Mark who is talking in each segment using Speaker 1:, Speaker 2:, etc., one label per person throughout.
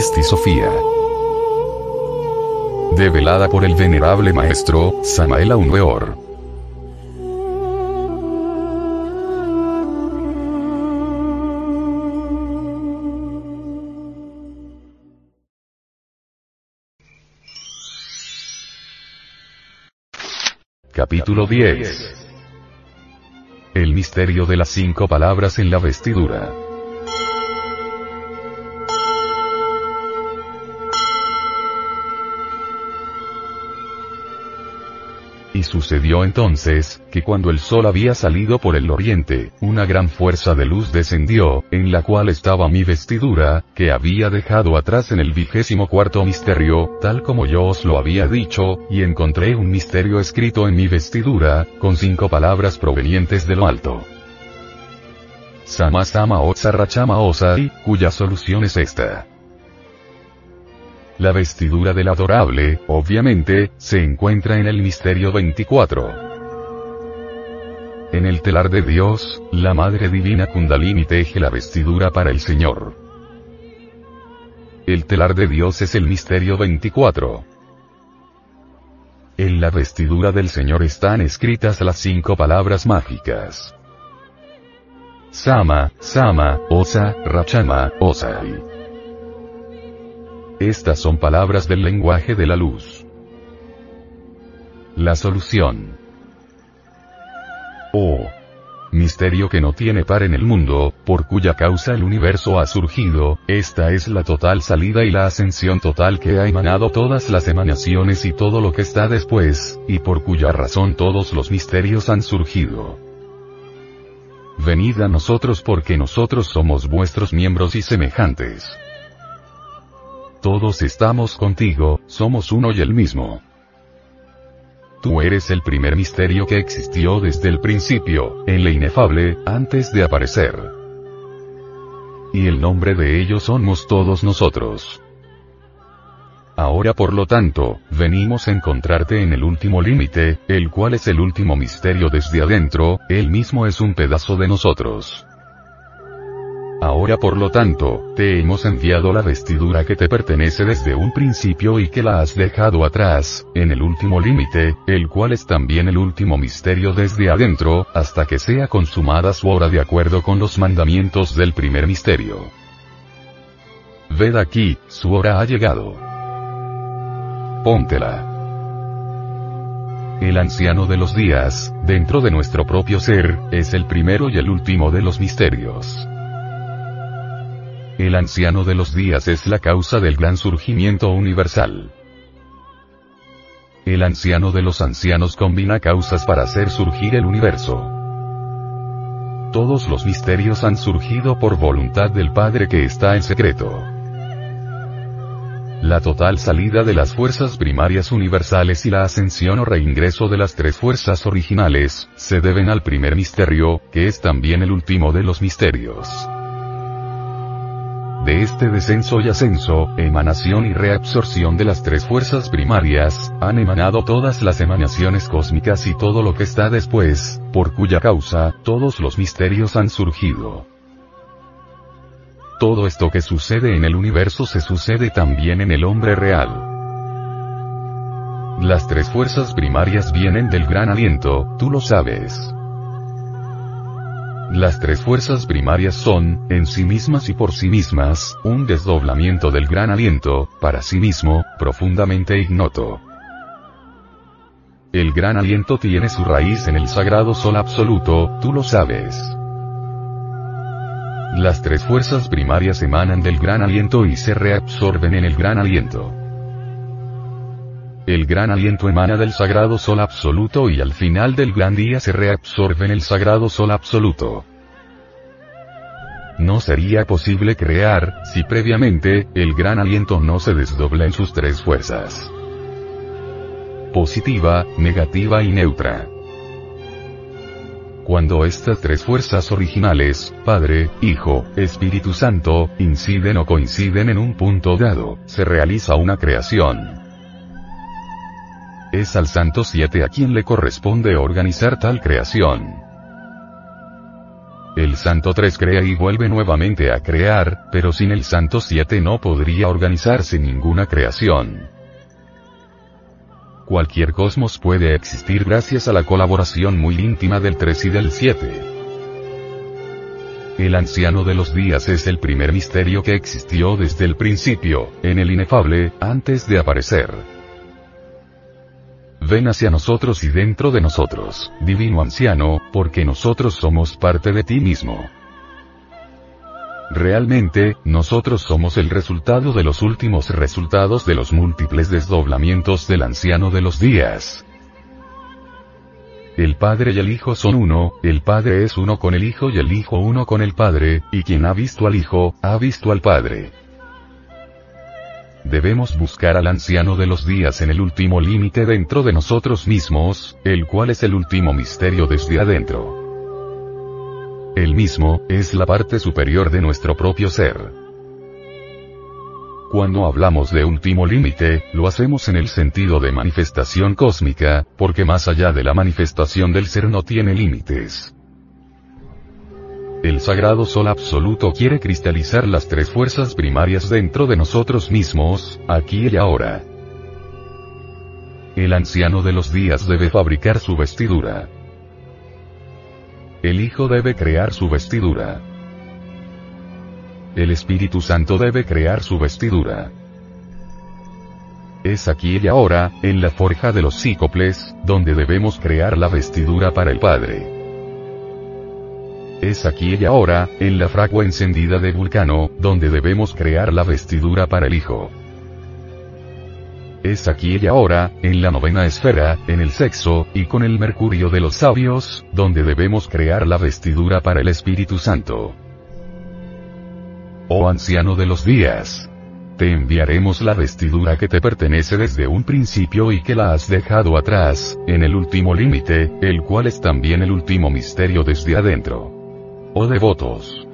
Speaker 1: Sofía. Develada por el venerable maestro, Samael Aunweor. Capítulo 10. El misterio de las cinco palabras en la vestidura. Sucedió entonces, que cuando el sol había salido por el oriente, una gran fuerza de luz descendió, en la cual estaba mi vestidura, que había dejado atrás en el vigésimo cuarto misterio, tal como yo os lo había dicho, y encontré un misterio escrito en mi vestidura, con cinco palabras provenientes de lo alto. Sama Sama Otsa Rachama Osai, cuya solución es esta. La vestidura del adorable, obviamente, se encuentra en el misterio 24. En el telar de Dios, la Madre Divina Kundalini teje la vestidura para el Señor. El telar de Dios es el misterio 24. En la vestidura del Señor están escritas las cinco palabras mágicas. Sama, Sama, Osa, Rachama, Osai. Estas son palabras del lenguaje de la luz. La solución. Oh. Misterio que no tiene par en el mundo, por cuya causa el universo ha surgido, esta es la total salida y la ascensión total que ha emanado todas las emanaciones y todo lo que está después, y por cuya razón todos los misterios han surgido. Venid a nosotros porque nosotros somos vuestros miembros y semejantes. Todos estamos contigo, somos uno y el mismo. Tú eres el primer misterio que existió desde el principio, en la inefable, antes de aparecer. Y el nombre de ellos somos todos nosotros. Ahora por lo tanto, venimos a encontrarte en el último límite, el cual es el último misterio desde adentro, él mismo es un pedazo de nosotros. Ahora por lo tanto, te hemos enviado la vestidura que te pertenece desde un principio y que la has dejado atrás, en el último límite, el cual es también el último misterio desde adentro, hasta que sea consumada su hora de acuerdo con los mandamientos del primer misterio. Ved aquí, su hora ha llegado. Póntela. El anciano de los días, dentro de nuestro propio ser, es el primero y el último de los misterios. El anciano de los días es la causa del gran surgimiento universal. El anciano de los ancianos combina causas para hacer surgir el universo. Todos los misterios han surgido por voluntad del Padre que está en secreto. La total salida de las fuerzas primarias universales y la ascensión o reingreso de las tres fuerzas originales, se deben al primer misterio, que es también el último de los misterios. De este descenso y ascenso, emanación y reabsorción de las tres fuerzas primarias, han emanado todas las emanaciones cósmicas y todo lo que está después, por cuya causa, todos los misterios han surgido. Todo esto que sucede en el universo se sucede también en el hombre real. Las tres fuerzas primarias vienen del gran aliento, tú lo sabes. Las tres fuerzas primarias son, en sí mismas y por sí mismas, un desdoblamiento del gran aliento, para sí mismo, profundamente ignoto. El gran aliento tiene su raíz en el sagrado sol absoluto, tú lo sabes. Las tres fuerzas primarias emanan del gran aliento y se reabsorben en el gran aliento. El gran aliento emana del sagrado sol absoluto y al final del gran día se reabsorbe en el sagrado sol absoluto. No sería posible crear, si previamente, el gran aliento no se desdobla en sus tres fuerzas. Positiva, negativa y neutra. Cuando estas tres fuerzas originales, Padre, Hijo, Espíritu Santo, inciden o coinciden en un punto dado, se realiza una creación. Es al Santo Siete a quien le corresponde organizar tal creación. El Santo Tres crea y vuelve nuevamente a crear, pero sin el Santo Siete no podría organizarse ninguna creación. Cualquier cosmos puede existir gracias a la colaboración muy íntima del 3 y del 7. El anciano de los días es el primer misterio que existió desde el principio, en el inefable, antes de aparecer. Ven hacia nosotros y dentro de nosotros, divino anciano, porque nosotros somos parte de ti mismo. Realmente, nosotros somos el resultado de los últimos resultados de los múltiples desdoblamientos del anciano de los días. El Padre y el Hijo son uno, el Padre es uno con el Hijo y el Hijo uno con el Padre, y quien ha visto al Hijo, ha visto al Padre. Debemos buscar al anciano de los días en el último límite dentro de nosotros mismos, el cual es el último misterio desde adentro. El mismo, es la parte superior de nuestro propio ser. Cuando hablamos de último límite, lo hacemos en el sentido de manifestación cósmica, porque más allá de la manifestación del ser no tiene límites. El sagrado sol absoluto quiere cristalizar las tres fuerzas primarias dentro de nosotros mismos, aquí y ahora. El anciano de los días debe fabricar su vestidura. El Hijo debe crear su vestidura. El Espíritu Santo debe crear su vestidura. Es aquí y ahora, en la forja de los cícoples, donde debemos crear la vestidura para el Padre. Es aquí y ahora, en la fragua encendida de Vulcano, donde debemos crear la vestidura para el Hijo. Es aquí y ahora, en la novena esfera, en el sexo, y con el mercurio de los sabios, donde debemos crear la vestidura para el Espíritu Santo. Oh anciano de los días. Te enviaremos la vestidura que te pertenece desde un principio y que la has dejado atrás, en el último límite, el cual es también el último misterio desde adentro. Oh devotos.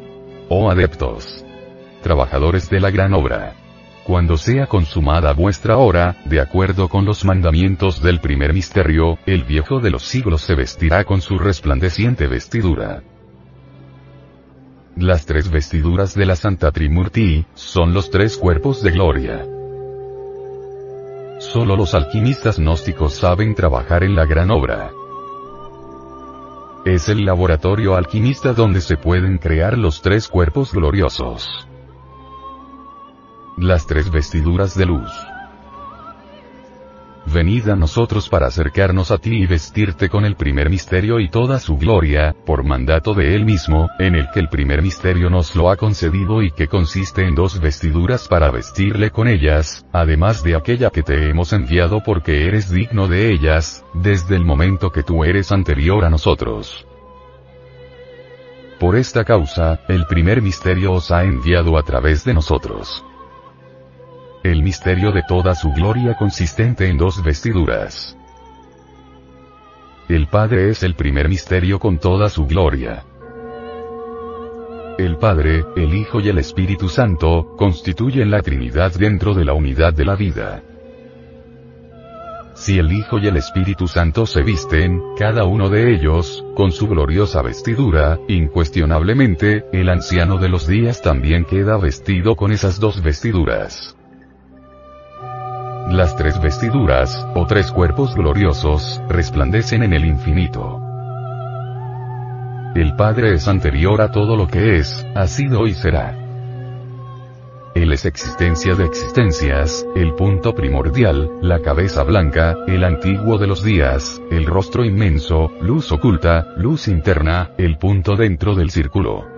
Speaker 1: Oh adeptos. Trabajadores de la gran obra cuando sea consumada vuestra hora, de acuerdo con los mandamientos del primer misterio, el viejo de los siglos se vestirá con su resplandeciente vestidura. Las tres vestiduras de la Santa Trimurti, son los tres cuerpos de gloria. Solo los alquimistas gnósticos saben trabajar en la gran obra. Es el laboratorio alquimista donde se pueden crear los tres cuerpos gloriosos. Las tres vestiduras de luz. Venid a nosotros para acercarnos a ti y vestirte con el primer misterio y toda su gloria, por mandato de él mismo, en el que el primer misterio nos lo ha concedido y que consiste en dos vestiduras para vestirle con ellas, además de aquella que te hemos enviado porque eres digno de ellas, desde el momento que tú eres anterior a nosotros. Por esta causa, el primer misterio os ha enviado a través de nosotros el misterio de toda su gloria consistente en dos vestiduras. El Padre es el primer misterio con toda su gloria. El Padre, el Hijo y el Espíritu Santo, constituyen la Trinidad dentro de la unidad de la vida. Si el Hijo y el Espíritu Santo se visten, cada uno de ellos, con su gloriosa vestidura, incuestionablemente, el anciano de los días también queda vestido con esas dos vestiduras. Las tres vestiduras, o tres cuerpos gloriosos, resplandecen en el infinito. El Padre es anterior a todo lo que es, ha sido y será. Él es existencia de existencias, el punto primordial, la cabeza blanca, el antiguo de los días, el rostro inmenso, luz oculta, luz interna, el punto dentro del círculo.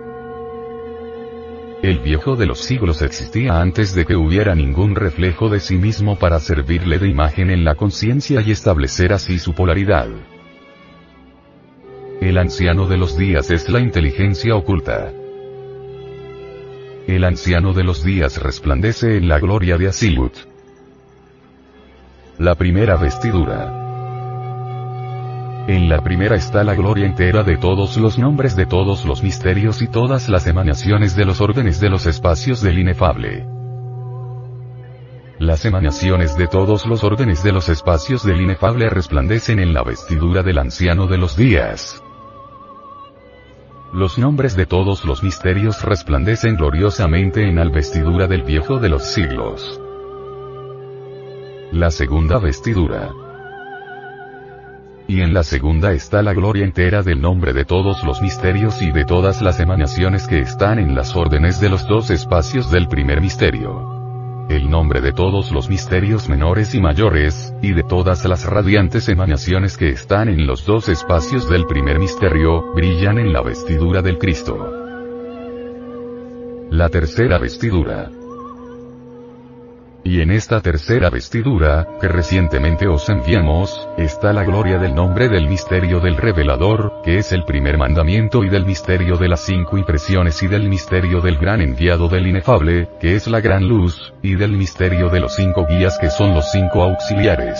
Speaker 1: El viejo de los siglos existía antes de que hubiera ningún reflejo de sí mismo para servirle de imagen en la conciencia y establecer así su polaridad. El anciano de los días es la inteligencia oculta. El anciano de los días resplandece en la gloria de Asilut. La primera vestidura. En la primera está la gloria entera de todos los nombres de todos los misterios y todas las emanaciones de los órdenes de los espacios del inefable. Las emanaciones de todos los órdenes de los espacios del inefable resplandecen en la vestidura del anciano de los días. Los nombres de todos los misterios resplandecen gloriosamente en la vestidura del viejo de los siglos. La segunda vestidura y en la segunda está la gloria entera del nombre de todos los misterios y de todas las emanaciones que están en las órdenes de los dos espacios del primer misterio. El nombre de todos los misterios menores y mayores, y de todas las radiantes emanaciones que están en los dos espacios del primer misterio, brillan en la vestidura del Cristo. La tercera vestidura. Y en esta tercera vestidura, que recientemente os enviamos, está la gloria del nombre del misterio del revelador, que es el primer mandamiento y del misterio de las cinco impresiones y del misterio del gran enviado del inefable, que es la gran luz, y del misterio de los cinco guías que son los cinco auxiliares.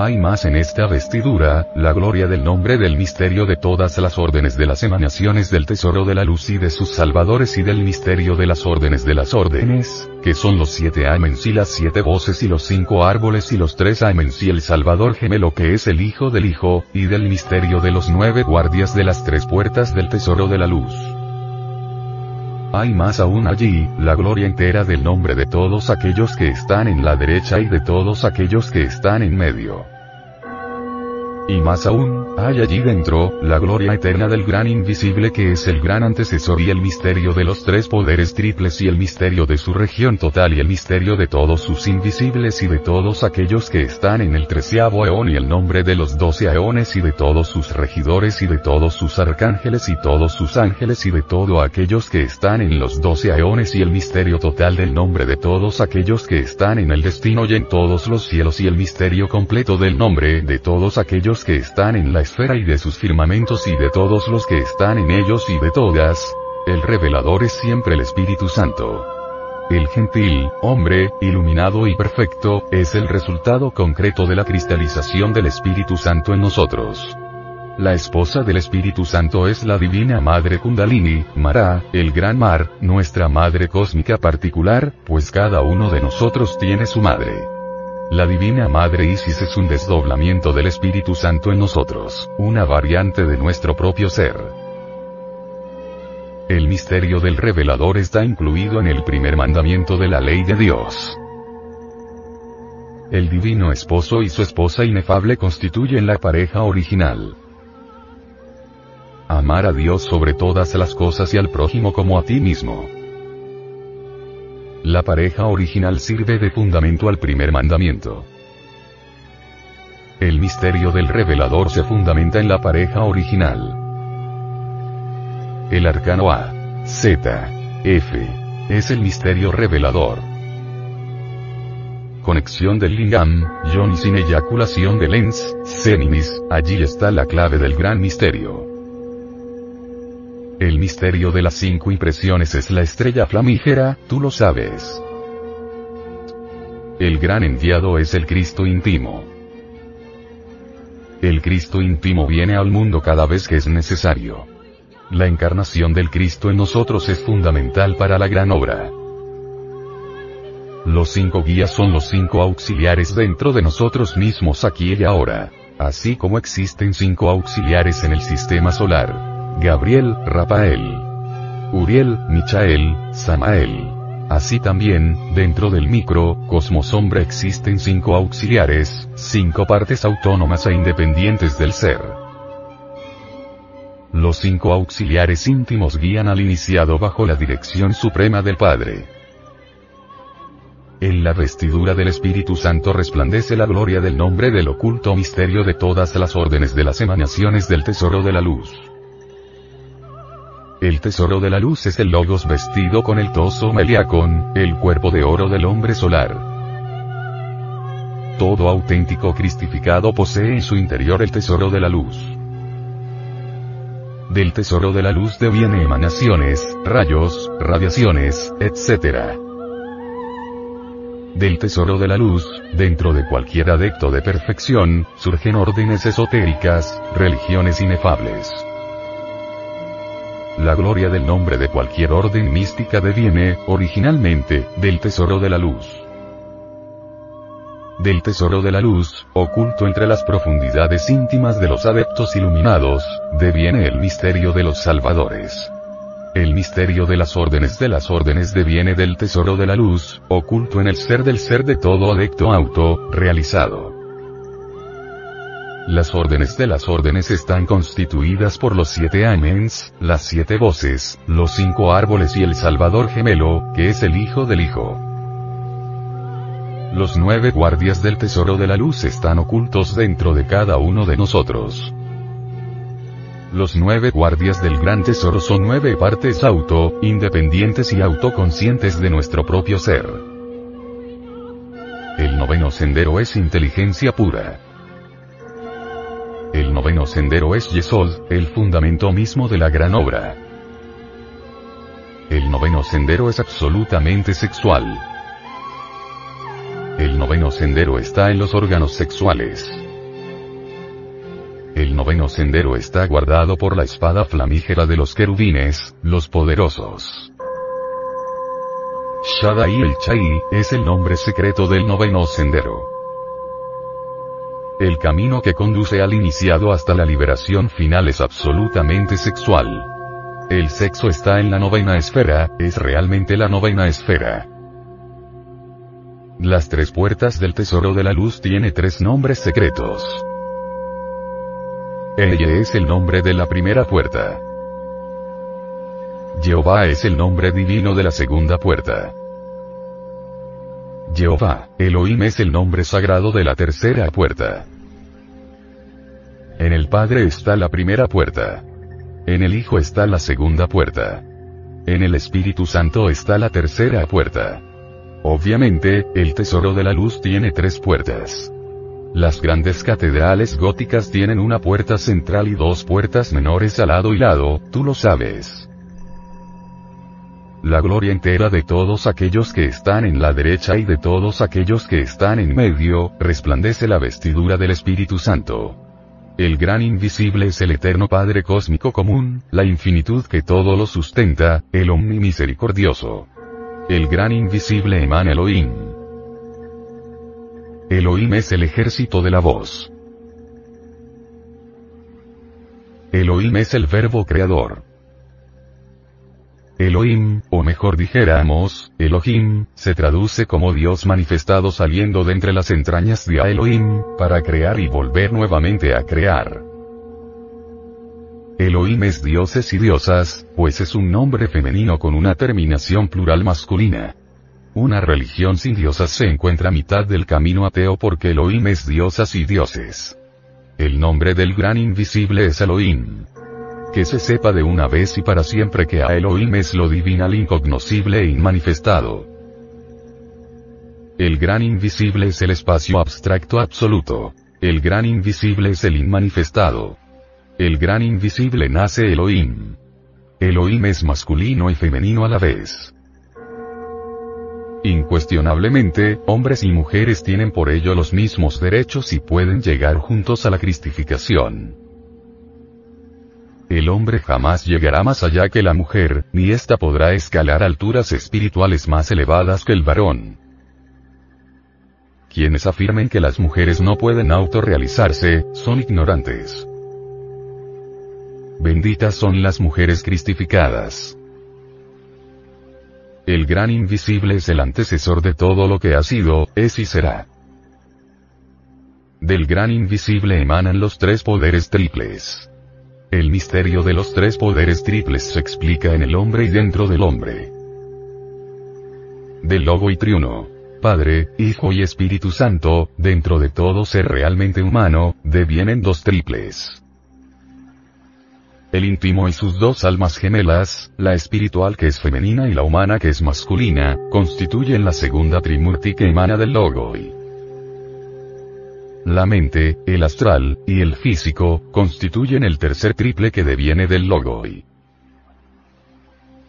Speaker 1: Hay más en esta vestidura, la gloria del nombre del misterio de todas las órdenes de las emanaciones del tesoro de la luz y de sus salvadores y del misterio de las órdenes de las órdenes, que son los siete amens y las siete voces y los cinco árboles y los tres amens y el salvador gemelo que es el hijo del hijo, y del misterio de los nueve guardias de las tres puertas del tesoro de la luz. Hay más aún allí, la gloria entera del nombre de todos aquellos que están en la derecha y de todos aquellos que están en medio. Y más aún, hay allí dentro, la gloria eterna del gran invisible que es el gran antecesor y el misterio de los tres poderes triples y el misterio de su región total y el misterio de todos sus invisibles y de todos aquellos que están en el treceavo eón y el nombre de los doce eones y de todos sus regidores y de todos sus arcángeles y todos sus ángeles y de todos aquellos que están en los doce eones y el misterio total del nombre de todos aquellos que están en el destino y en todos los cielos y el misterio completo del nombre de todos aquellos que están en la esfera y de sus firmamentos y de todos los que están en ellos y de todas. El revelador es siempre el Espíritu Santo. El gentil, hombre, iluminado y perfecto, es el resultado concreto de la cristalización del Espíritu Santo en nosotros. La esposa del Espíritu Santo es la Divina Madre Kundalini, Mara, el Gran Mar, nuestra Madre Cósmica particular, pues cada uno de nosotros tiene su Madre. La Divina Madre Isis es un desdoblamiento del Espíritu Santo en nosotros, una variante de nuestro propio ser. El misterio del revelador está incluido en el primer mandamiento de la ley de Dios. El divino esposo y su esposa inefable constituyen la pareja original. Amar a Dios sobre todas las cosas y al prójimo como a ti mismo. La pareja original sirve de fundamento al primer mandamiento. El misterio del revelador se fundamenta en la pareja original. El arcano A, Z, F, es el misterio revelador. Conexión del lingam, y sin eyaculación de lens, Senimis, allí está la clave del gran misterio. El misterio de las cinco impresiones es la estrella flamígera, tú lo sabes. El gran enviado es el Cristo íntimo. El Cristo íntimo viene al mundo cada vez que es necesario. La encarnación del Cristo en nosotros es fundamental para la gran obra. Los cinco guías son los cinco auxiliares dentro de nosotros mismos aquí y ahora. Así como existen cinco auxiliares en el sistema solar. Gabriel, Rafael. Uriel, Michael, Samael. Así también, dentro del micro, cosmos hombre existen cinco auxiliares, cinco partes autónomas e independientes del ser. Los cinco auxiliares íntimos guían al iniciado bajo la dirección suprema del Padre. En la vestidura del Espíritu Santo resplandece la gloria del nombre del oculto misterio de todas las órdenes de las emanaciones del tesoro de la luz. El tesoro de la luz es el logos vestido con el toso meliacón, el cuerpo de oro del hombre solar. Todo auténtico cristificado posee en su interior el tesoro de la luz. Del tesoro de la luz deviene emanaciones, rayos, radiaciones, etc. Del tesoro de la luz, dentro de cualquier adepto de perfección, surgen órdenes esotéricas, religiones inefables. La gloria del nombre de cualquier orden mística deviene, originalmente, del tesoro de la luz. Del tesoro de la luz, oculto entre las profundidades íntimas de los adeptos iluminados, deviene el misterio de los salvadores. El misterio de las órdenes de las órdenes deviene del tesoro de la luz, oculto en el ser del ser de todo adepto auto, realizado. Las órdenes de las órdenes están constituidas por los siete amens, las siete voces, los cinco árboles y el Salvador gemelo, que es el Hijo del Hijo. Los nueve guardias del tesoro de la luz están ocultos dentro de cada uno de nosotros. Los nueve guardias del gran tesoro son nueve partes auto, independientes y autoconscientes de nuestro propio ser. El noveno sendero es inteligencia pura. El noveno sendero es Yesod, el fundamento mismo de la gran obra. El noveno sendero es absolutamente sexual. El noveno sendero está en los órganos sexuales. El noveno sendero está guardado por la espada flamígera de los querubines, los poderosos. Shaddai el Chai, es el nombre secreto del noveno sendero. El camino que conduce al iniciado hasta la liberación final es absolutamente sexual. El sexo está en la novena esfera, es realmente la novena esfera. Las tres puertas del tesoro de la luz tiene tres nombres secretos. Ella es el nombre de la primera puerta. Jehová es el nombre divino de la segunda puerta. Jehová, Elohim es el nombre sagrado de la tercera puerta. En el Padre está la primera puerta. En el Hijo está la segunda puerta. En el Espíritu Santo está la tercera puerta. Obviamente, el tesoro de la luz tiene tres puertas. Las grandes catedrales góticas tienen una puerta central y dos puertas menores al lado y lado, tú lo sabes. La gloria entera de todos aquellos que están en la derecha y de todos aquellos que están en medio, resplandece la vestidura del Espíritu Santo. El gran invisible es el eterno Padre cósmico común, la infinitud que todo lo sustenta, el omnimisericordioso. El gran invisible emana Elohim. Elohim es el ejército de la voz. Elohim es el verbo creador. Elohim, o mejor dijéramos, Elohim, se traduce como Dios manifestado saliendo de entre las entrañas de Elohim, para crear y volver nuevamente a crear. Elohim es dioses y diosas, pues es un nombre femenino con una terminación plural masculina. Una religión sin diosas se encuentra a mitad del camino ateo porque Elohim es diosas y dioses. El nombre del gran invisible es Elohim. Que se sepa de una vez y para siempre que a Elohim es lo divinal incognoscible e inmanifestado. El gran invisible es el espacio abstracto absoluto. El gran invisible es el inmanifestado. El gran invisible nace Elohim. Elohim es masculino y femenino a la vez. Incuestionablemente, hombres y mujeres tienen por ello los mismos derechos y pueden llegar juntos a la cristificación. El hombre jamás llegará más allá que la mujer, ni ésta podrá escalar alturas espirituales más elevadas que el varón. Quienes afirmen que las mujeres no pueden autorrealizarse, son ignorantes. Benditas son las mujeres cristificadas. El gran invisible es el antecesor de todo lo que ha sido, es y será. Del gran invisible emanan los tres poderes triples. El misterio de los tres poderes triples se explica en el hombre y dentro del hombre. Del Logo y Triuno. Padre, Hijo y Espíritu Santo, dentro de todo ser realmente humano, devienen dos triples. el íntimo y sus dos almas gemelas, la espiritual que es femenina y la humana que es masculina, constituyen la segunda trimurti que emana del Logoi. La mente, el astral, y el físico, constituyen el tercer triple que deviene del Logoi.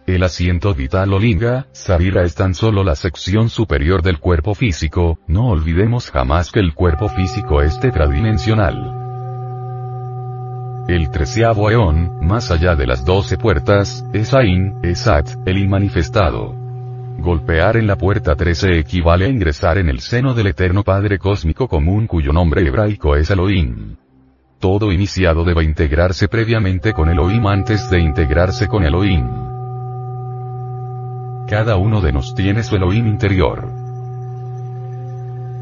Speaker 1: El asiento vital o linga, Sarira es tan solo la sección superior del cuerpo físico, no olvidemos jamás que el cuerpo físico es tetradimensional. El treceavo eón, más allá de las doce puertas, es Ain, Esat, el inmanifestado. Golpear en la puerta 13 equivale a ingresar en el seno del eterno Padre Cósmico común cuyo nombre hebraico es Elohim. Todo iniciado debe integrarse previamente con Elohim antes de integrarse con Elohim. Cada uno de nos tiene su Elohim interior.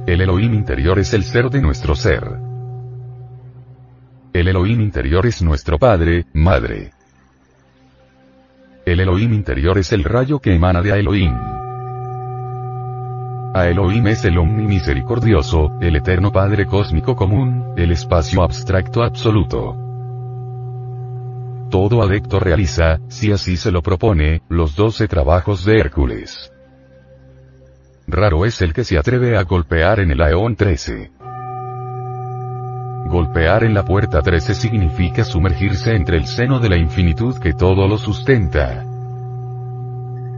Speaker 1: El Elohim interior es el ser de nuestro ser. El Elohim interior es nuestro Padre, Madre. El Elohim interior es el rayo que emana de Elohim. A Elohim es el omnimisericordioso, el eterno Padre cósmico común, el espacio abstracto absoluto. Todo adecto realiza, si así se lo propone, los doce trabajos de Hércules. Raro es el que se atreve a golpear en el Aeón 13. Golpear en la puerta 13 significa sumergirse entre el seno de la infinitud que todo lo sustenta.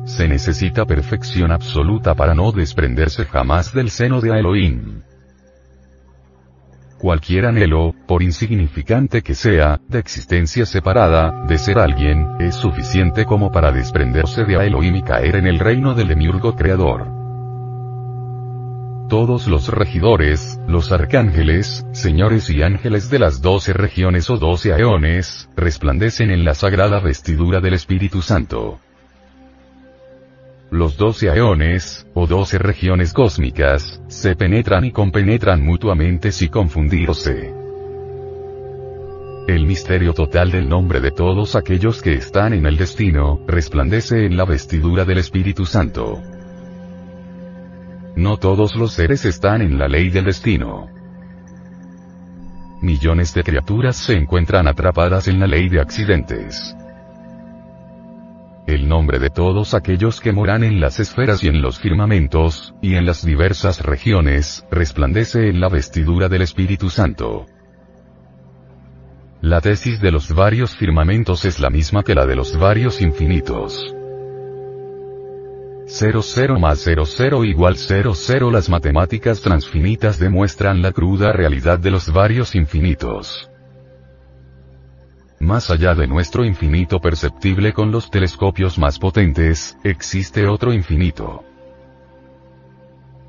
Speaker 1: Se necesita perfección absoluta para no desprenderse jamás del seno de Elohim. Cualquier anhelo, por insignificante que sea, de existencia separada, de ser alguien, es suficiente como para desprenderse de Elohim y caer en el reino del demiurgo creador. Todos los regidores, los arcángeles, señores y ángeles de las doce regiones o doce aeones, resplandecen en la sagrada vestidura del Espíritu Santo. Los doce aeones, o doce regiones cósmicas, se penetran y compenetran mutuamente sin confundirse. El misterio total del nombre de todos aquellos que están en el destino, resplandece en la vestidura del Espíritu Santo. No todos los seres están en la ley del destino. Millones de criaturas se encuentran atrapadas en la ley de accidentes. El nombre de todos aquellos que moran en las esferas y en los firmamentos, y en las diversas regiones, resplandece en la vestidura del Espíritu Santo. La tesis de los varios firmamentos es la misma que la de los varios infinitos. 00 más 00 igual 00 Las matemáticas transfinitas demuestran la cruda realidad de los varios infinitos. Más allá de nuestro infinito perceptible con los telescopios más potentes, existe otro infinito.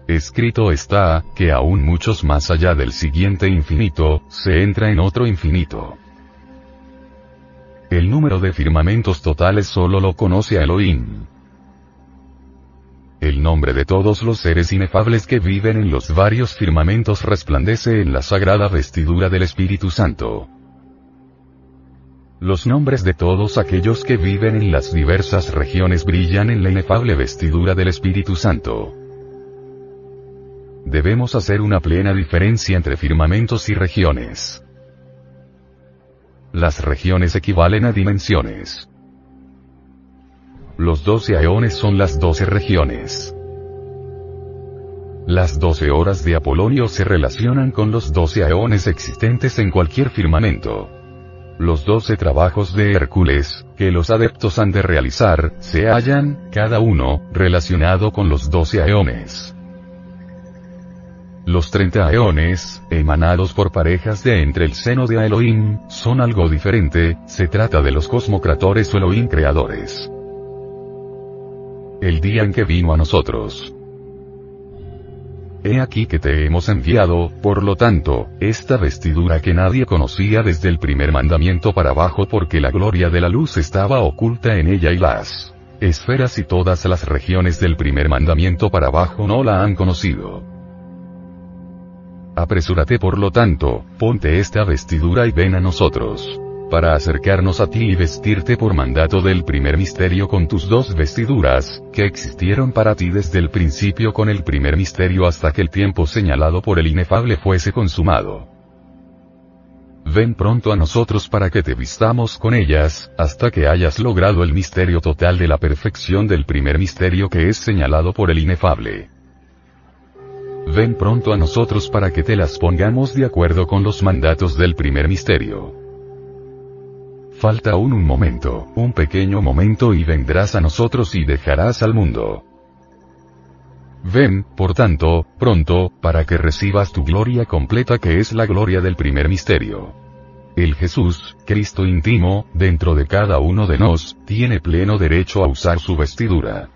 Speaker 1: Escrito está, que aún muchos más allá del siguiente infinito, se entra en otro infinito. El número de firmamentos totales solo lo conoce Elohim. El nombre de todos los seres inefables que viven en los varios firmamentos resplandece en la sagrada vestidura del Espíritu Santo. Los nombres de todos aquellos que viven en las diversas regiones brillan en la inefable vestidura del Espíritu Santo. Debemos hacer una plena diferencia entre firmamentos y regiones. Las regiones equivalen a dimensiones. Los doce aeones son las doce regiones. Las doce horas de Apolonio se relacionan con los doce aeones existentes en cualquier firmamento. Los doce trabajos de Hércules, que los adeptos han de realizar, se hallan, cada uno, relacionado con los doce aeones. Los treinta aeones, emanados por parejas de entre el seno de Elohim, son algo diferente, se trata de los cosmocratores o Elohim creadores el día en que vino a nosotros. He aquí que te hemos enviado, por lo tanto, esta vestidura que nadie conocía desde el primer mandamiento para abajo porque la gloria de la luz estaba oculta en ella y las esferas y todas las regiones del primer mandamiento para abajo no la han conocido. Apresúrate por lo tanto, ponte esta vestidura y ven a nosotros para acercarnos a ti y vestirte por mandato del primer misterio con tus dos vestiduras, que existieron para ti desde el principio con el primer misterio hasta que el tiempo señalado por el inefable fuese consumado. ven pronto a nosotros para que te vistamos con ellas, hasta que hayas logrado el misterio total de la perfección del primer misterio que es señalado por el inefable. Ven pronto a nosotros para que te las pongamos de acuerdo con los mandatos del primer misterio. Falta aún un momento, un pequeño momento y vendrás a nosotros y dejarás al mundo. Ven, por tanto, pronto, para que recibas tu gloria completa que es la gloria del primer misterio. El Jesús, Cristo íntimo, dentro de cada uno de nos, tiene pleno derecho a usar su vestidura.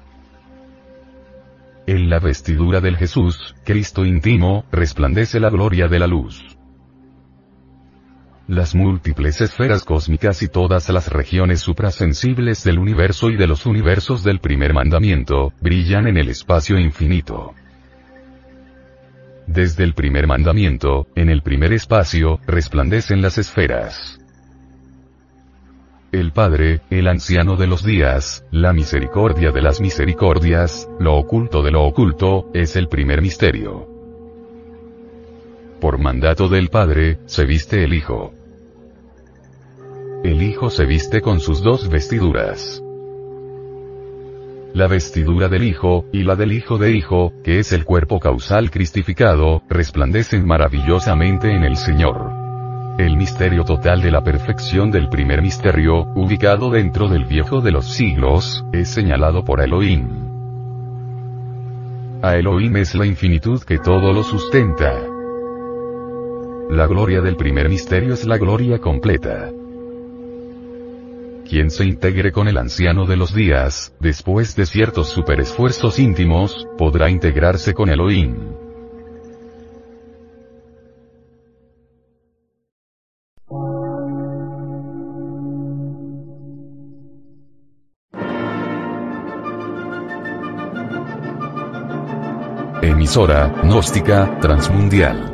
Speaker 1: En la vestidura del Jesús, Cristo íntimo, resplandece la gloria de la luz. Las múltiples esferas cósmicas y todas las regiones suprasensibles del universo y de los universos del primer mandamiento, brillan en el espacio infinito. Desde el primer mandamiento, en el primer espacio, resplandecen las esferas. El Padre, el anciano de los días, la misericordia de las misericordias, lo oculto de lo oculto, es el primer misterio por mandato del Padre, se viste el Hijo. El Hijo se viste con sus dos vestiduras. La vestidura del Hijo, y la del Hijo de Hijo, que es el cuerpo causal cristificado, resplandecen maravillosamente en el Señor. El misterio total de la perfección del primer misterio, ubicado dentro del viejo de los siglos, es señalado por Elohim. A Elohim es la infinitud que todo lo sustenta. La gloria del primer misterio es la gloria completa. Quien se integre con el anciano de los días, después de ciertos superesfuerzos íntimos, podrá integrarse con Elohim. Emisora, gnóstica, transmundial